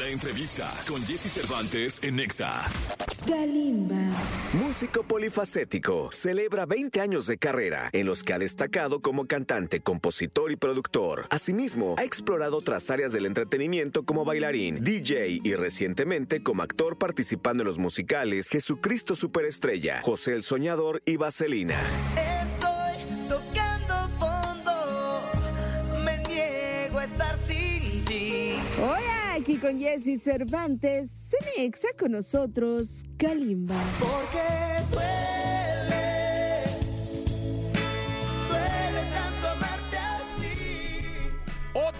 La entrevista con Jesse Cervantes en Nexa. Kalimba. Músico polifacético, celebra 20 años de carrera en los que ha destacado como cantante, compositor y productor. Asimismo, ha explorado otras áreas del entretenimiento como bailarín, DJ y recientemente como actor participando en los musicales Jesucristo Superestrella, José el Soñador y Vaselina. Con Jesse Cervantes. Cenexa con nosotros, Kalimba. Porque duele,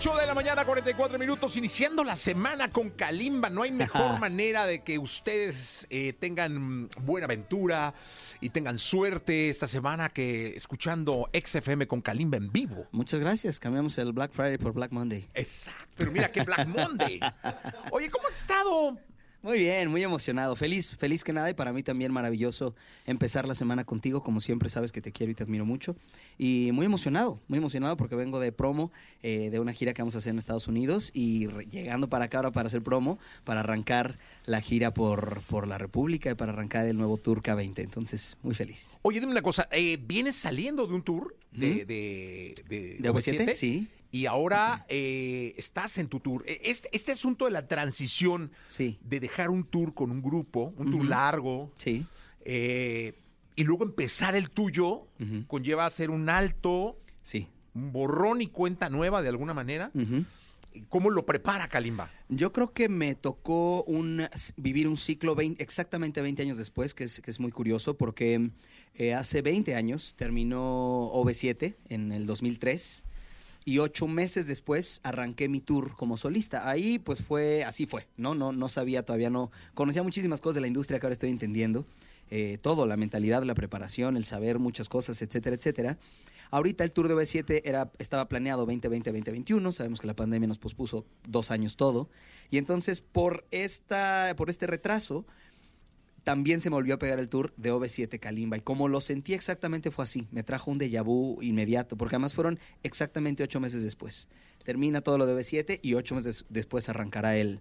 8 de la mañana, 44 minutos, iniciando la semana con Kalimba. No hay mejor manera de que ustedes eh, tengan buena aventura y tengan suerte esta semana que escuchando XFM con Kalimba en vivo. Muchas gracias. Cambiamos el Black Friday por Black Monday. Exacto, pero mira qué Black Monday. Oye, ¿cómo has estado? Muy bien, muy emocionado. Feliz, feliz que nada. Y para mí también maravilloso empezar la semana contigo. Como siempre, sabes que te quiero y te admiro mucho. Y muy emocionado, muy emocionado porque vengo de promo eh, de una gira que vamos a hacer en Estados Unidos y llegando para acá ahora para hacer promo, para arrancar la gira por, por la República y para arrancar el nuevo Tour K20. Entonces, muy feliz. Oye, dime una cosa, eh, vienes saliendo de un tour de, Ujú. de, de, ¿De OV7? Sí. Y ahora eh, estás en tu tour. Eh, Este, este asunto de la transición Sí. de dejar un tour con un grupo, un tour largo, Sí. eh, y luego empezar el tuyo, Ujú. conlleva hacer un alto, Sí. un borrón y cuenta nueva de alguna manera. ¿Cómo lo prepara Kalimba? Yo creo que me tocó un, vivir un ciclo 20 exactamente 20 años después, que es, que es muy curioso, porque eh, hace 20 años terminó OV7 en el 2003 y ocho meses después arranqué mi tour como solista. Ahí pues fue, así fue, ¿no? No, no sabía todavía, no conocía muchísimas cosas de la industria que ahora estoy entendiendo. eh, todo, la mentalidad, la preparación, el saber muchas cosas, etcétera, etcétera. Ahorita el tour de OV7 era, estaba planeado 2020-2021, sabemos que la pandemia nos pospuso dos años todo, y entonces por, esta, por este retraso también se me volvió a pegar el tour de OV7 Kalimba, y como lo sentí exactamente fue así, me trajo un déjà vu inmediato, porque además fueron exactamente ocho meses después. Termina todo lo de OV7 y ocho meses después arrancará el,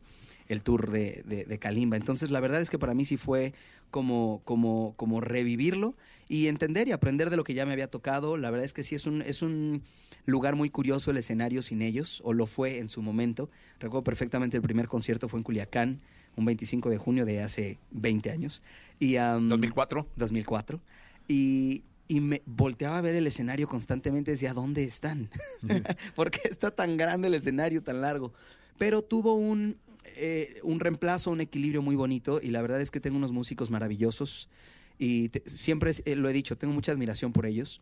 el tour de, de, Kalimba. Entonces, la verdad es que para mí sí fue como, como, como revivirlo y entender y aprender de lo que ya me había tocado. La verdad es que sí es un, es un lugar muy curioso el escenario sin ellos, o lo fue en su momento. Recuerdo perfectamente el primer concierto fue en Culiacán, un 25 de junio de hace 20 años. Y, am, 2004. 2004. Y, y me volteaba a ver el escenario constantemente, decía, ¿dónde están? ¿Por qué está tan grande el escenario, tan largo? Pero tuvo un, eh, un reemplazo, un equilibrio muy bonito y la verdad es que tengo unos músicos maravillosos y te- siempre eh, lo he dicho, tengo mucha admiración por ellos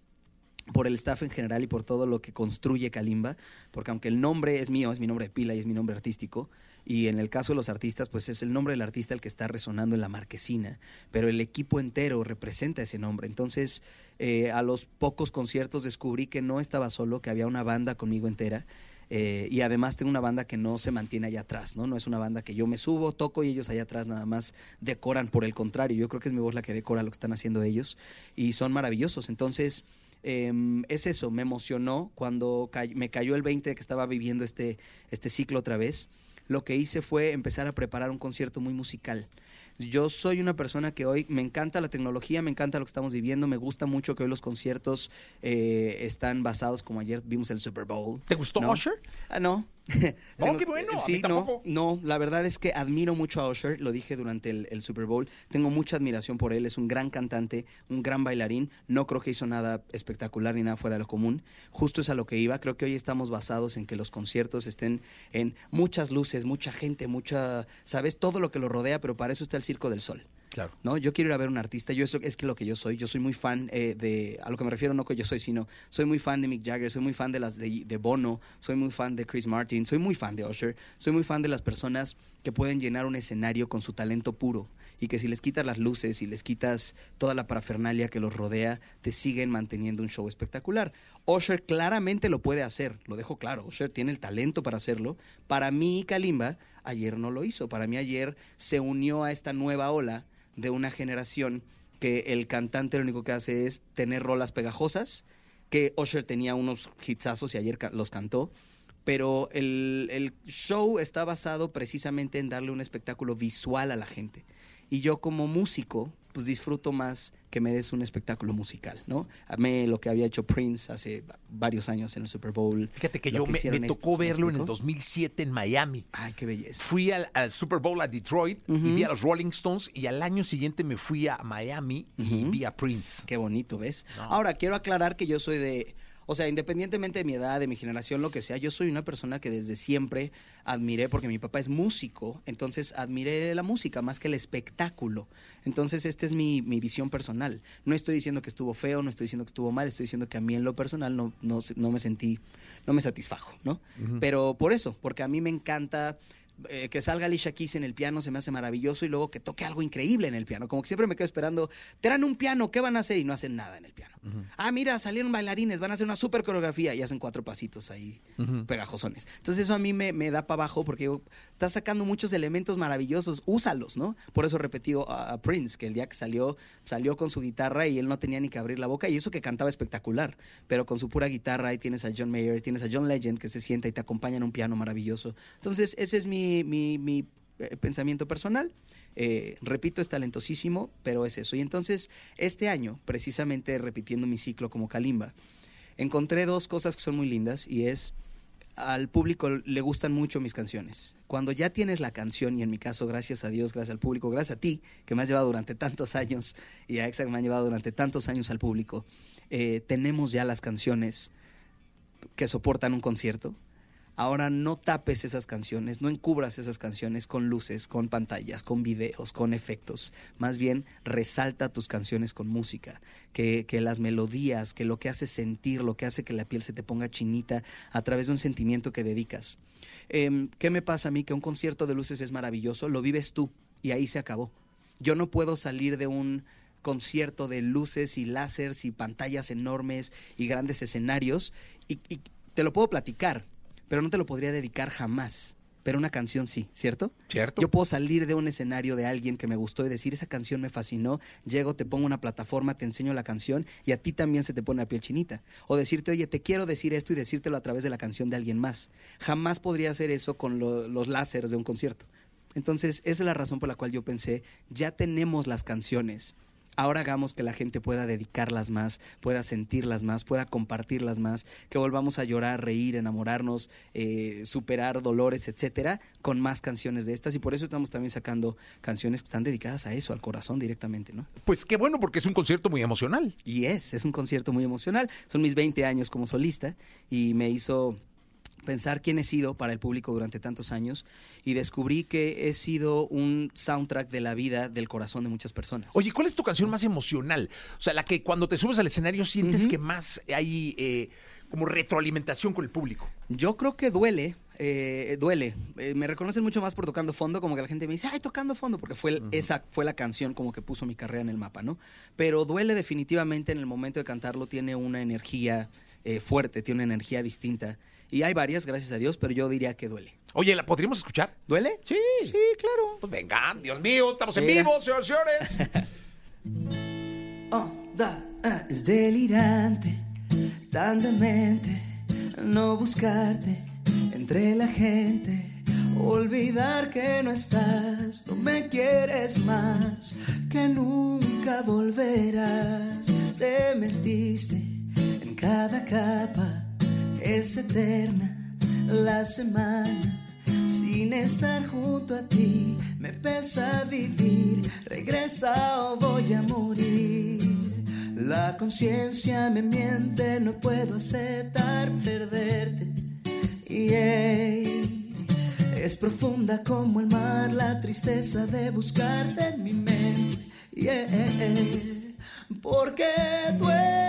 por el staff en general y por todo lo que construye Kalimba, porque aunque el nombre es mío, es mi nombre de pila y es mi nombre artístico, y en el caso de los artistas, pues es el nombre del artista el que está resonando en la marquesina, pero el equipo entero representa ese nombre. Entonces, eh, a los pocos conciertos descubrí que no estaba solo, que había una banda conmigo entera. eh, y además tengo una banda que no se mantiene allá atrás, ¿no? No es una banda que yo me subo, toco y ellos allá atrás nada más decoran por el contrario. Yo creo que es mi voz la que decora lo que están haciendo ellos y son maravillosos. Entonces, Em, es eso, me emocionó cuando me cayó el 20 de que estaba viviendo este, este ciclo otra vez. Lo que hice fue empezar a preparar un concierto muy musical. Yo soy una persona que hoy me encanta la tecnología, me encanta lo que estamos viviendo, me gusta mucho que hoy los conciertos eh, están basados, como ayer vimos el Super Bowl. ¿Te gustó ¿no? Usher? Ah, no. No, qué bueno, a mí Sí, no, no, la verdad es que admiro mucho a Usher, lo dije durante el, el Super Bowl. Tengo mucha admiración por él, es un gran cantante, un gran bailarín. No creo que hizo nada espectacular ni nada fuera de lo común. Justo es a lo que iba. Creo que hoy estamos basados en que los conciertos estén en muchas luces, mucha gente, mucha, ¿sabes? Todo lo que lo rodea, pero para eso está el Circo del Sol. Claro. ¿no? Yo quiero ir a ver un artista, yo es que lo que yo soy, yo soy muy fan eh, de, a lo que me refiero no que yo soy, sino soy muy fan de Mick Jagger, soy muy fan de las de, de Bono, soy muy fan de Chris Martin, soy muy fan de Usher, soy muy fan de las personas que pueden llenar un escenario con su talento puro y que si les quitas las luces y les quitas toda la parafernalia que los rodea, te siguen manteniendo un show espectacular. Usher claramente lo puede hacer, lo dejo claro, Usher tiene el talento para hacerlo. Para mí, Kalimba, ayer no lo hizo, para mí ayer se unió a esta nueva ola de una generación que el cantante lo único que hace es tener rolas pegajosas, que Usher tenía unos hitsazos y ayer los cantó, pero el, el show está basado precisamente en darle un espectáculo visual a la gente. Y yo como músico, pues disfruto más que me des un espectáculo musical, ¿no? Amé lo que había hecho Prince hace varios años en el Super Bowl. Fíjate que yo me, me estos, tocó ¿me verlo en el explico? 2007 en Miami. Ay, qué belleza. Fui al, al Super Bowl a Detroit y vi a los Rolling Stones y al año siguiente me fui a Miami y vi a Prince. Qué bonito, ¿ves? No. Ahora, quiero aclarar que yo soy de... O sea, independientemente de mi edad, de mi generación, lo que sea, yo soy una persona que desde siempre admiré, porque mi papá es músico, entonces admiré la música más que el espectáculo. Entonces, esta es mi, mi visión personal. No estoy diciendo que estuvo feo, no estoy diciendo que estuvo mal, estoy diciendo que a mí en lo personal no, no, no me sentí, no me satisfajo, ¿no? Pero por eso, porque a mí me encanta eh, que salga Alicia Keys en el piano se me hace maravilloso y luego que toque algo increíble en el piano. Como que siempre me quedo esperando, traen un piano, ¿qué van a hacer? Y no hacen nada en el piano. Ah, mira, salieron bailarines, van a hacer una super coreografía y hacen cuatro pasitos ahí pegajosones. Entonces eso a mí me, me da para abajo porque digo, estás sacando muchos elementos maravillosos, úsalos, ¿no? Por eso repetí a, a Prince, que el día que salió, salió con su guitarra y él no tenía ni que abrir la boca y eso que cantaba espectacular, pero con su pura guitarra ahí tienes a John Mayer, tienes a John Legend que se sienta y te acompaña en un piano maravilloso. Entonces ese es mi, mi, eh, pensamiento personal. Eh, repito, es talentosísimo, pero es eso. Y entonces, este año, precisamente repitiendo mi ciclo como Kalimba, encontré dos cosas que son muy lindas y es al público le gustan mucho mis canciones. Cuando ya tienes la canción, y en mi caso, gracias a Dios, gracias al público, gracias a ti, que me has llevado durante tantos años, y a Exa que me han llevado durante tantos años al público, eh, tenemos ya las canciones que soportan un concierto. Ahora no tapes esas canciones, no encubras esas canciones con luces, con pantallas, con videos, con efectos. Más bien resalta tus canciones con música, que, las melodías, que lo que hace sentir, lo que hace que la piel se te ponga chinita a través de un sentimiento que dedicas. Em, ¿Qué me pasa a mí? Que un concierto de luces es maravilloso, lo vives tú y ahí se acabó. Yo no puedo salir de un concierto de luces y láseres y pantallas enormes y grandes escenarios y te lo puedo platicar, pero no te lo podría dedicar jamás. Pero una canción sí, ¿cierto? ¿Cierto? Yo puedo salir de un escenario de alguien que me gustó y decir, esa canción me fascinó, llego, te pongo una plataforma, te enseño la canción y a ti también se te pone la piel chinita. O decirte, oye, te quiero decir esto y decírtelo a través de la canción de alguien más. Jamás podría hacer eso con lo- los láseres de un concierto. Entonces, esa es la razón por la cual yo pensé, ya tenemos las canciones. Ahora hagamos que la gente pueda dedicarlas más, pueda sentirlas más, pueda compartirlas más, que volvamos a llorar, reír, enamorarnos, eh, superar dolores, etcétera, con más canciones de estas. Y por eso estamos también sacando canciones que están dedicadas a eso, al corazón directamente, ¿no? Pues qué bueno, porque es un concierto muy emocional. Y es, es un concierto muy emocional. Son mis 20 años como solista y me hizo pensar quién he sido para el público durante tantos años y descubrí que he sido un soundtrack de la vida, del corazón de muchas personas. Oye, ¿cuál es tu canción más emocional? O sea, la que cuando te subes al escenario sientes que más hay eh, como retroalimentación con el público. Yo creo que duele, eh, duele. Eh, me reconocen mucho más por tocando fondo, como que la gente me dice, ay, tocando fondo, porque fue el- esa fue la canción como que puso mi carrera en el mapa, ¿no? Pero duele definitivamente en el momento de cantarlo, tiene una energía eh, fuerte, tiene una energía distinta. Y hay varias, gracias a Dios, pero yo diría que duele. Oye, ¿la podríamos escuchar? ¿Duele? Sí. Sí, claro. Pues venga, Dios mío, estamos en Mira. vivo, señores señores. Oh, da, ah, es delirante, tan demente, no buscarte entre la gente, olvidar que no estás, no me quieres más, que nunca volverás, te metiste en cada capa, es eterna la semana. Sin estar junto a ti, me pesa vivir. Regresa o voy a morir. La conciencia me miente, no puedo aceptar perderte. Y ey, es profunda como el mar, la tristeza de buscarte en mi mente. Porque duele,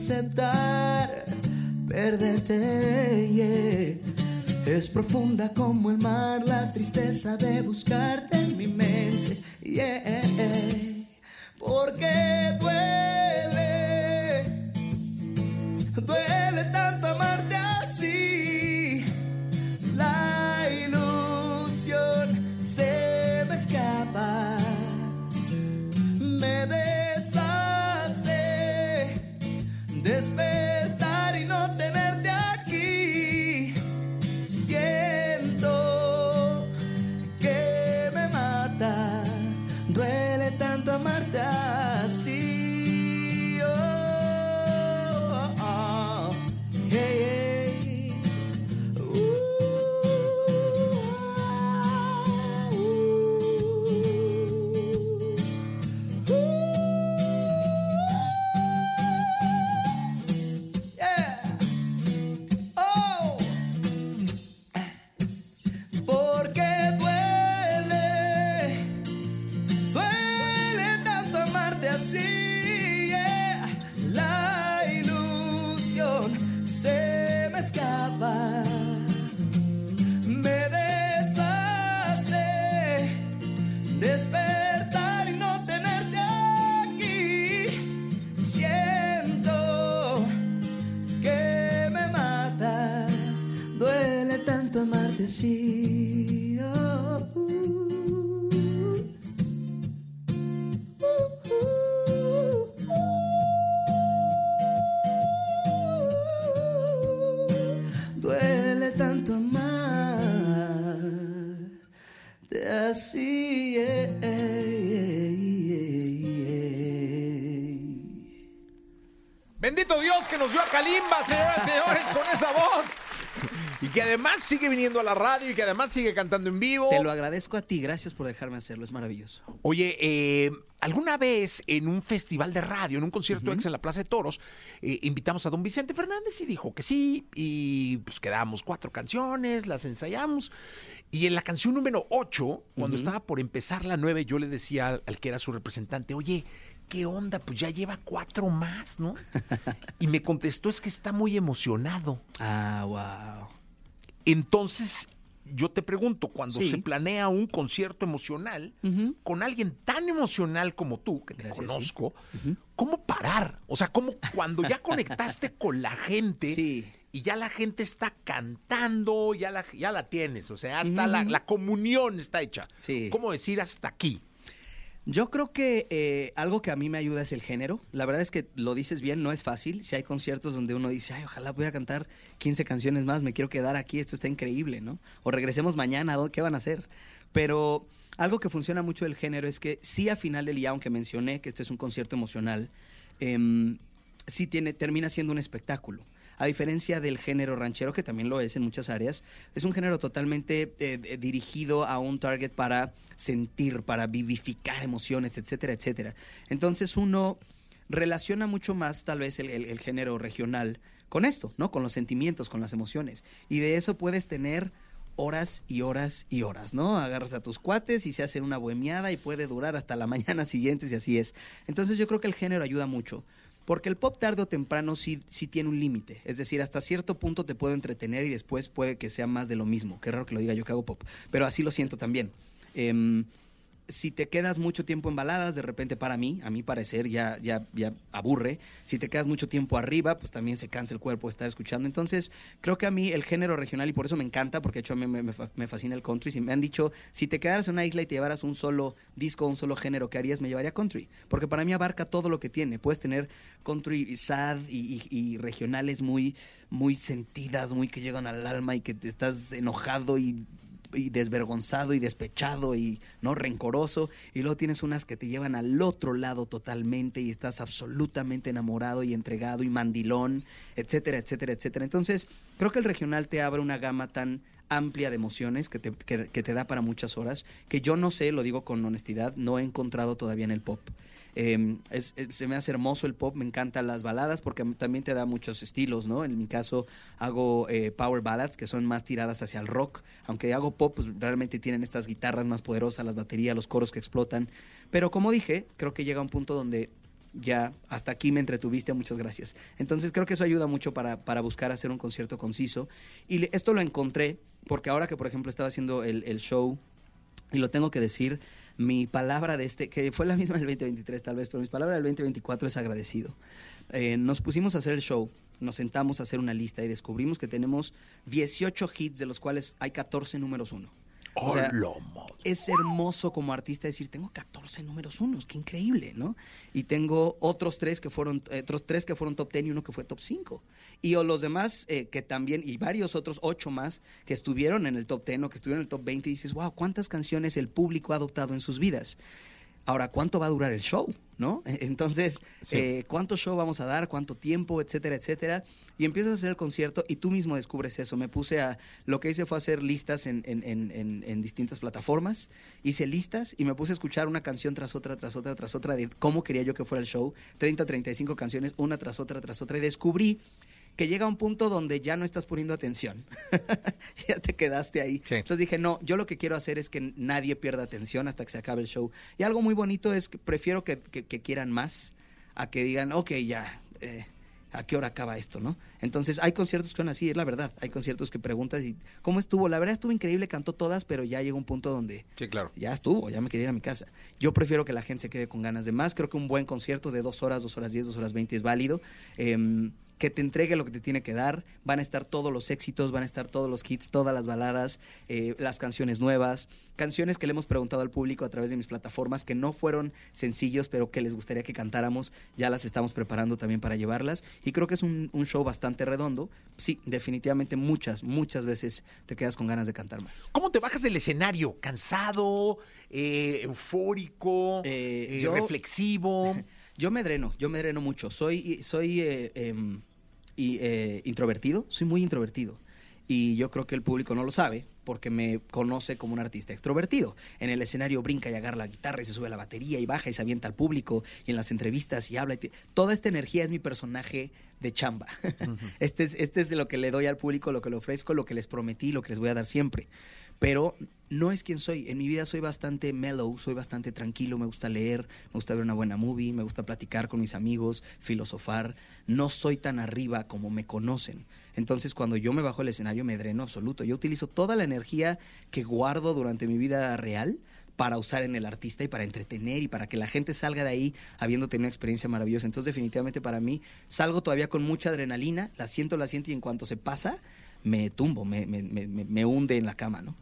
aceptar perderte. Es profunda como el mar, la tristeza de buscarte en mi mente. Porque duele, nos dio a Kalimba, señoras y señores, con esa voz. Y que además sigue viniendo a la radio y que además sigue cantando en vivo. Te lo agradezco a ti, gracias por dejarme hacerlo, es maravilloso. Oye, eh, alguna vez en un festival de radio, en un concierto ex en la Plaza de Toros, eh, invitamos a don Vicente Fernández y dijo que sí, y pues quedamos cuatro canciones, las ensayamos. Y en la canción número 8, cuando estaba por empezar la 9, yo le decía al, al que era su representante, oye, ¿qué onda? Pues ya lleva cuatro más, ¿no? y me contestó, es que está muy emocionado. Ah, wow. Entonces, yo te pregunto, cuando Sí. se planea un concierto emocional con alguien tan emocional como tú, que te Gracias, sí. conozco, ¿cómo parar? O sea, ¿cómo cuando ya conectaste con la gente Sí. y ya la gente está cantando, ya la, ya la tienes, o sea, hasta la, la comunión está hecha. Sí. ¿Cómo decir hasta aquí? Yo creo que eh, algo que a mí me ayuda es el género. La verdad es que lo dices bien, no es fácil. Si hay conciertos donde uno dice, ay, ojalá voy a cantar 15 canciones más, me quiero quedar aquí, esto está increíble, ¿no? O regresemos mañana, ¿dó- ¿qué van a hacer? Pero algo que funciona mucho del género es que sí a final del día, aunque mencioné que este es un concierto emocional, em, sí tiene, termina siendo un espectáculo. A diferencia del género ranchero, que también lo es en muchas áreas, es un género totalmente eh, dirigido a un target para sentir, para vivificar emociones, etcétera, etcétera. Entonces uno relaciona mucho más tal vez el, el- género regional con esto, ¿no? Con los sentimientos, con las emociones. Y de eso puedes tener horas y horas y horas, ¿no? Agarras a tus cuates y se hace una bohemiada y puede durar hasta la mañana siguiente si así es. Entonces yo creo que el género ayuda mucho. Porque el pop tarde o temprano sí, sí tiene un límite. Es decir, hasta cierto punto te puedo entretener y después puede que sea más de lo mismo. Qué raro que lo diga yo que hago pop. Pero así lo siento también. Em, si te quedas mucho tiempo en baladas, de repente para mí, a mi parecer, ya, ya, ya aburre. Si te quedas mucho tiempo arriba, pues también se cansa el cuerpo de estar escuchando. Entonces, creo que a mí el género regional, y por eso me encanta, porque de hecho a mí me, me fa- me fascina el country, si me han dicho, si te quedaras en una isla y te llevaras un solo disco, un solo género, ¿qué harías? Me llevaría country. Porque para mí abarca todo lo que tiene. Puedes tener country sad y, y- y regionales muy, muy sentidas, muy que llegan al alma y que te estás enojado y y desvergonzado y despechado y no rencoroso y luego tienes unas que te llevan al otro lado totalmente y estás absolutamente enamorado y entregado y mandilón, etcétera, etcétera, etcétera. Entonces, creo que el regional te abre una gama tan amplia de emociones que te, que- te da para muchas horas, que yo no sé, lo digo con honestidad, no he encontrado todavía en el pop. Es- se me hace hermoso el pop, me encantan las baladas porque también te da muchos estilos, ¿no? En mi caso hago eh, power ballads que son más tiradas hacia el rock, aunque hago pop, pues realmente tienen estas guitarras más poderosas, las baterías, los coros que explotan. Pero como dije, creo que llega un punto donde ya hasta aquí me entretuviste, muchas gracias. Entonces creo que eso ayuda mucho para, para buscar hacer un concierto conciso. Y esto lo encontré porque ahora que, por ejemplo, estaba haciendo el, el show, y lo tengo que decir, mi palabra de este, que fue la misma del 2023 tal vez, pero mi palabra del 2024 es agradecido. Eh, nos pusimos a hacer el show, nos sentamos a hacer una lista y descubrimos que tenemos 18 hits, de los cuales hay 14 números uno. O sea, es hermoso como artista decir, tengo 14 números unos, qué increíble, ¿no? Y tengo otros tres que fueron, otros tres que fueron top 10 y uno que fue top 5. Y o los demás eh, que también, y varios otros ocho más que estuvieron en el top 10 o que estuvieron en el top 20 y dices, wow, cuántas canciones el público ha adoptado en sus vidas. Ahora, ¿cuánto va a durar el show? ¿No? Entonces, eh, ¿cuánto show vamos a dar? ¿Cuánto tiempo? Etcétera, etcétera. Y empiezas a hacer el concierto y tú mismo descubres eso. Me puse a. Lo que hice fue hacer listas en, en- en- en- en distintas plataformas. Hice listas y me puse a escuchar una canción tras otra, tras otra, tras otra de cómo quería yo que fuera el show. 30, 35 canciones, una tras otra, tras otra. Y descubrí que llega un punto donde ya no estás poniendo atención. ya te quedaste ahí. Sí. Entonces dije, no, yo lo que quiero hacer es que nadie pierda atención hasta que se acabe el show. Y algo muy bonito es que prefiero que, que- que quieran más a que digan, ok, ya, eh, ¿a qué hora acaba esto, no? Entonces hay conciertos que son así, es la verdad. Hay conciertos que preguntas y, ¿cómo estuvo? La verdad estuvo increíble, cantó todas, pero ya llegó un punto donde Sí, claro. ya estuvo, ya me quería ir a mi casa. Yo prefiero que la gente se quede con ganas de más. Creo que un buen concierto de dos horas, dos horas diez, dos horas veinte es válido. Em, que te entregue lo que te tiene que dar. Van a estar todos los éxitos, van a estar todos los hits, todas las baladas, eh, las canciones nuevas, canciones que le hemos preguntado al público a través de mis plataformas que no fueron sencillos, pero que les gustaría que cantáramos. Ya las estamos preparando también para llevarlas. Y creo que es un, un show bastante redondo. Sí, definitivamente muchas, muchas veces te quedas con ganas de cantar más. ¿Cómo te bajas del escenario? ¿Cansado? Eh, ¿Eufórico? Eh, eh, yo- ¿Reflexivo? Yo me dreno, yo me dreno mucho. Soy, soy em, y, eh, introvertido, soy muy introvertido. Y yo creo que el público no lo sabe porque me conoce como un artista extrovertido. En el escenario brinca y agarra la guitarra y se sube a la batería y baja y se avienta al público y en las entrevistas y habla. y Toda esta energía es mi personaje de chamba. este, es, este es lo que le doy al público, lo que le ofrezco, lo que les prometí, lo que les voy a dar siempre. Pero no es quien soy. En mi vida soy bastante mellow, soy bastante tranquilo, me gusta leer, me gusta ver una buena movie, me gusta platicar con mis amigos, filosofar. No soy tan arriba como me conocen. Entonces cuando yo me bajo el escenario me dreno absoluto. Yo utilizo toda la energía que guardo durante mi vida real para usar en el artista y para entretener y para que la gente salga de ahí habiendo tenido una experiencia maravillosa. Entonces definitivamente para mí salgo todavía con mucha adrenalina, la siento, la siento y en cuanto se pasa me tumbo, me, me, me, hunde en la cama, ¿no?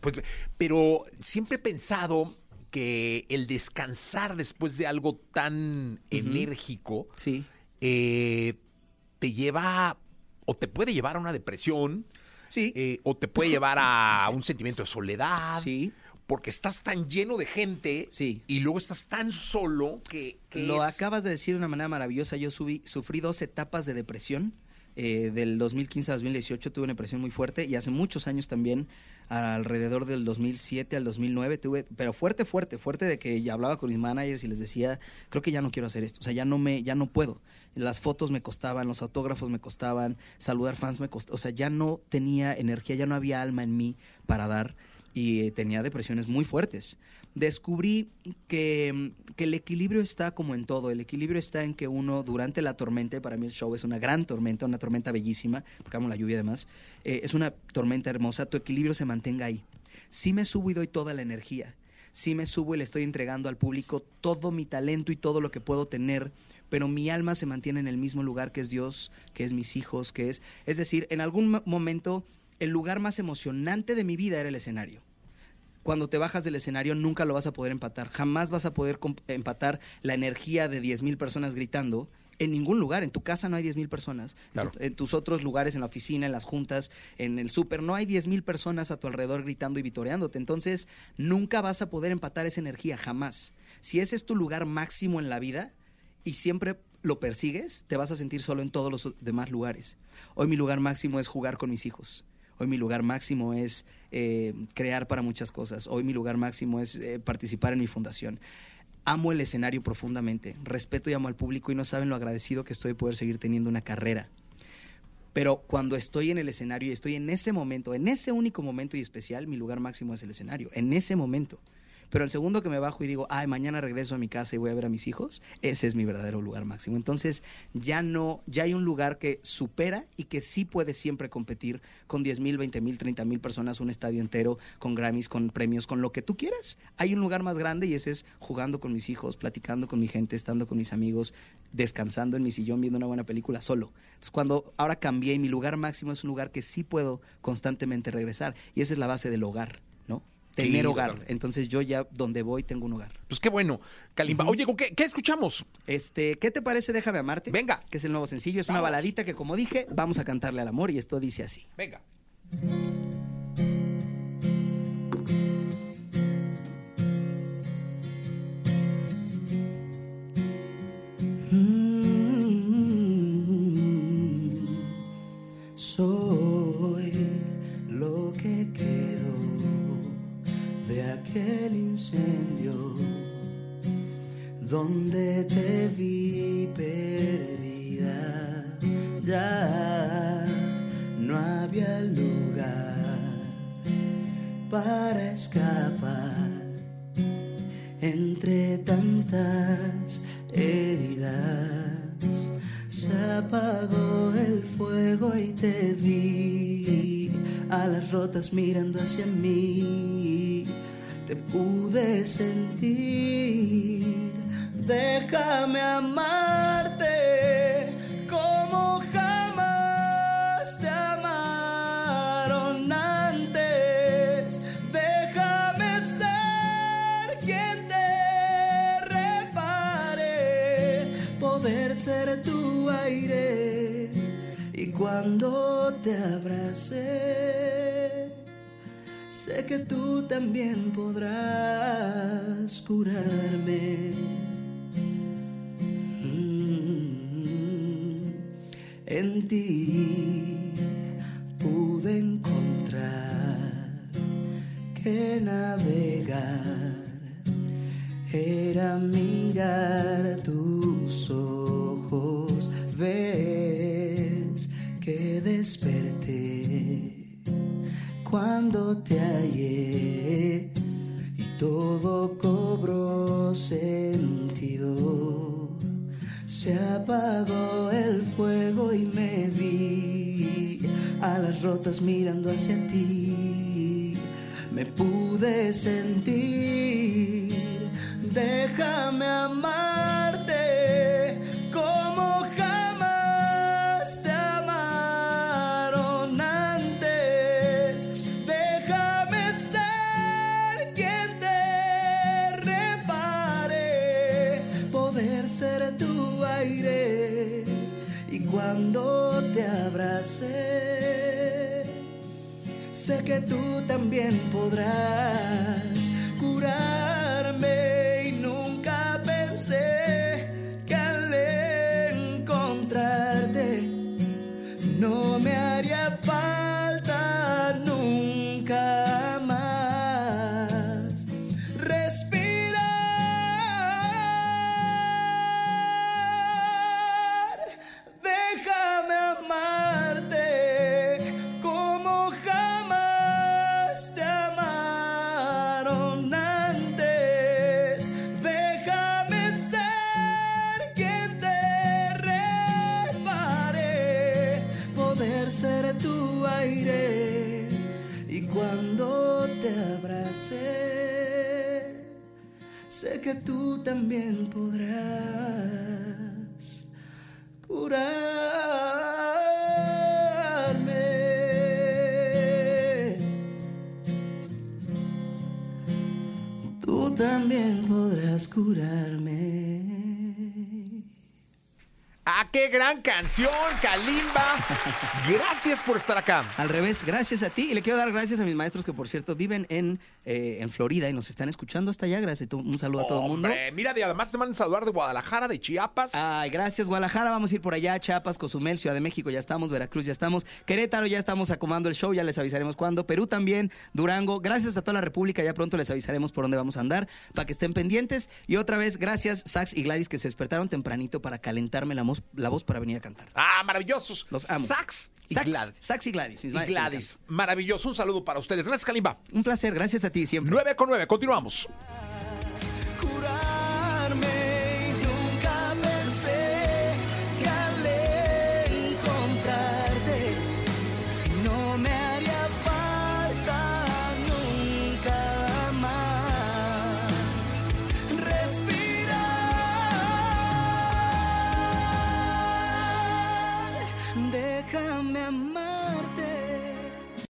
Pues, pero siempre he pensado que el descansar después de algo tan enérgico Sí. eh, te lleva o te puede llevar a una depresión Sí. eh, o te puede llevar a un sentimiento de soledad. Sí. Porque estás tan lleno de gente Sí. y luego estás tan solo que, que Lo es- acabas de decir de una manera maravillosa. Yo subí, sufrí dos etapas de depresión. Eh, del 2015 a 2018 tuve una depresión muy fuerte y hace muchos años también, alrededor del 2007 al 2009, tuve, pero fuerte, fuerte, fuerte de que ya hablaba con mis managers y les decía, creo que ya no quiero hacer esto, o sea, ya no me, ya no puedo. Las fotos me costaban, los autógrafos me costaban, saludar fans me costaba, o sea, ya no tenía energía, ya no había alma en mí para dar y eh, tenía depresiones muy fuertes. Descubrí que, mm, que el equilibrio está como en todo. El equilibrio está en que uno durante la tormenta, para mí el show es una gran tormenta, una tormenta bellísima, porque amo la lluvia además, eh, es una tormenta hermosa, tu equilibrio se mantenga ahí. Si me subo y doy toda la energía, si me subo y le estoy entregando al público todo mi talento y todo lo que puedo tener, pero mi alma se mantiene en el mismo lugar que es Dios, que es mis hijos, que es... Es decir, en algún mo- momento el lugar más emocionante de mi vida era el escenario. Cuando te bajas del escenario nunca lo vas a poder empatar. Jamás vas a poder empatar la energía de 10.000 personas gritando en ningún lugar. En tu casa no hay 10.000 personas. En tu-. En, tus otros lugares, en la oficina, en las juntas, en el súper, no hay 10.000 personas a tu alrededor gritando y vitoreándote. Entonces, nunca vas a poder empatar esa energía, jamás. Si ese es tu lugar máximo en la vida y siempre lo persigues, te vas a sentir solo en todos los demás lugares. Hoy mi lugar máximo es jugar con mis hijos. Hoy mi lugar máximo es eh, crear para muchas cosas. Hoy mi lugar máximo es eh, participar en mi fundación. Amo el escenario profundamente, respeto y amo al público y no saben lo agradecido que estoy de poder seguir teniendo una carrera. Pero cuando estoy en el escenario y estoy en ese momento, en ese único momento y especial, mi lugar máximo es el escenario, en ese momento. Pero el segundo que me bajo y digo, ay, mañana regreso a mi casa y voy a ver a mis hijos, ese es mi verdadero lugar máximo. Entonces, ya no, ya hay un lugar que supera y que sí puede siempre competir con 10 mil, 20 mil, 30 mil personas, un estadio entero, con Grammys, con premios, con lo que tú quieras. Hay un lugar más grande y ese es jugando con mis hijos, platicando con mi gente, estando con mis amigos, descansando en mi sillón, viendo una buena película solo. Entonces, cuando ahora cambié y mi lugar máximo es un lugar que sí puedo constantemente regresar y esa es la base del hogar, ¿no? Tener Sí, hogar. Entonces yo ya donde voy tengo un hogar. Pues qué bueno, Kalimba. Oye, ¿con ¿qué, qué escuchamos? Este, ¿qué te parece Déjame amarte? Venga. Que es el nuevo sencillo, es una baladita que como dije, vamos a cantarle al amor y esto dice así. Venga. A las rotas mirando hacia mí. Te pude sentir. Déjame amarte como jamás te amaron antes. Déjame ser quien te repare, poder ser tu aire. Y cuando te abracé, sé que tú también podrás curarme. Mm, En ti pude encontrar que navegar era mirar tus ojos, desperté cuando te hallé y todo cobró sentido. Se apagó el fuego y me vi a las rotas mirando hacia ti. Me pude sentir, déjame amarte ser tu aire. Y cuando te abracé, sé que tú también podrás curarme Y cuando te abracé, sé que tú también podrás curarme. Tú también podrás curarme. ¡Ah, qué gran canción, Kalimba! Gracias por estar acá. Al revés, gracias a ti. Y le quiero dar gracias a mis maestros que, por cierto, viven en, eh, en Florida y nos están escuchando hasta allá. Gracias. Un saludo a todo el mundo. Mira, de- además te mandan saludar de Guadalajara, de Chiapas. Ay, gracias, Guadalajara. Vamos a ir por allá. Chiapas, Cozumel, Ciudad de México, ya estamos. Veracruz, ya estamos. Querétaro, ya estamos acomodando el show. Ya les avisaremos cuándo. Perú también. Durango. Gracias a toda la República. Ya pronto les avisaremos por dónde vamos a andar para que estén pendientes. Y otra vez, gracias, Sax y Gladys, que se despertaron tempranito para calentarme la la voz para venir a cantar. Ah, maravillosos. Los amo. Sax y Sax, Gladys. Sax y Gladys. Y Gladys. Maravilloso. Un saludo para ustedes. Gracias, Kalimba. Un placer. Gracias a ti siempre. 9 con 9. Continuamos. Curar.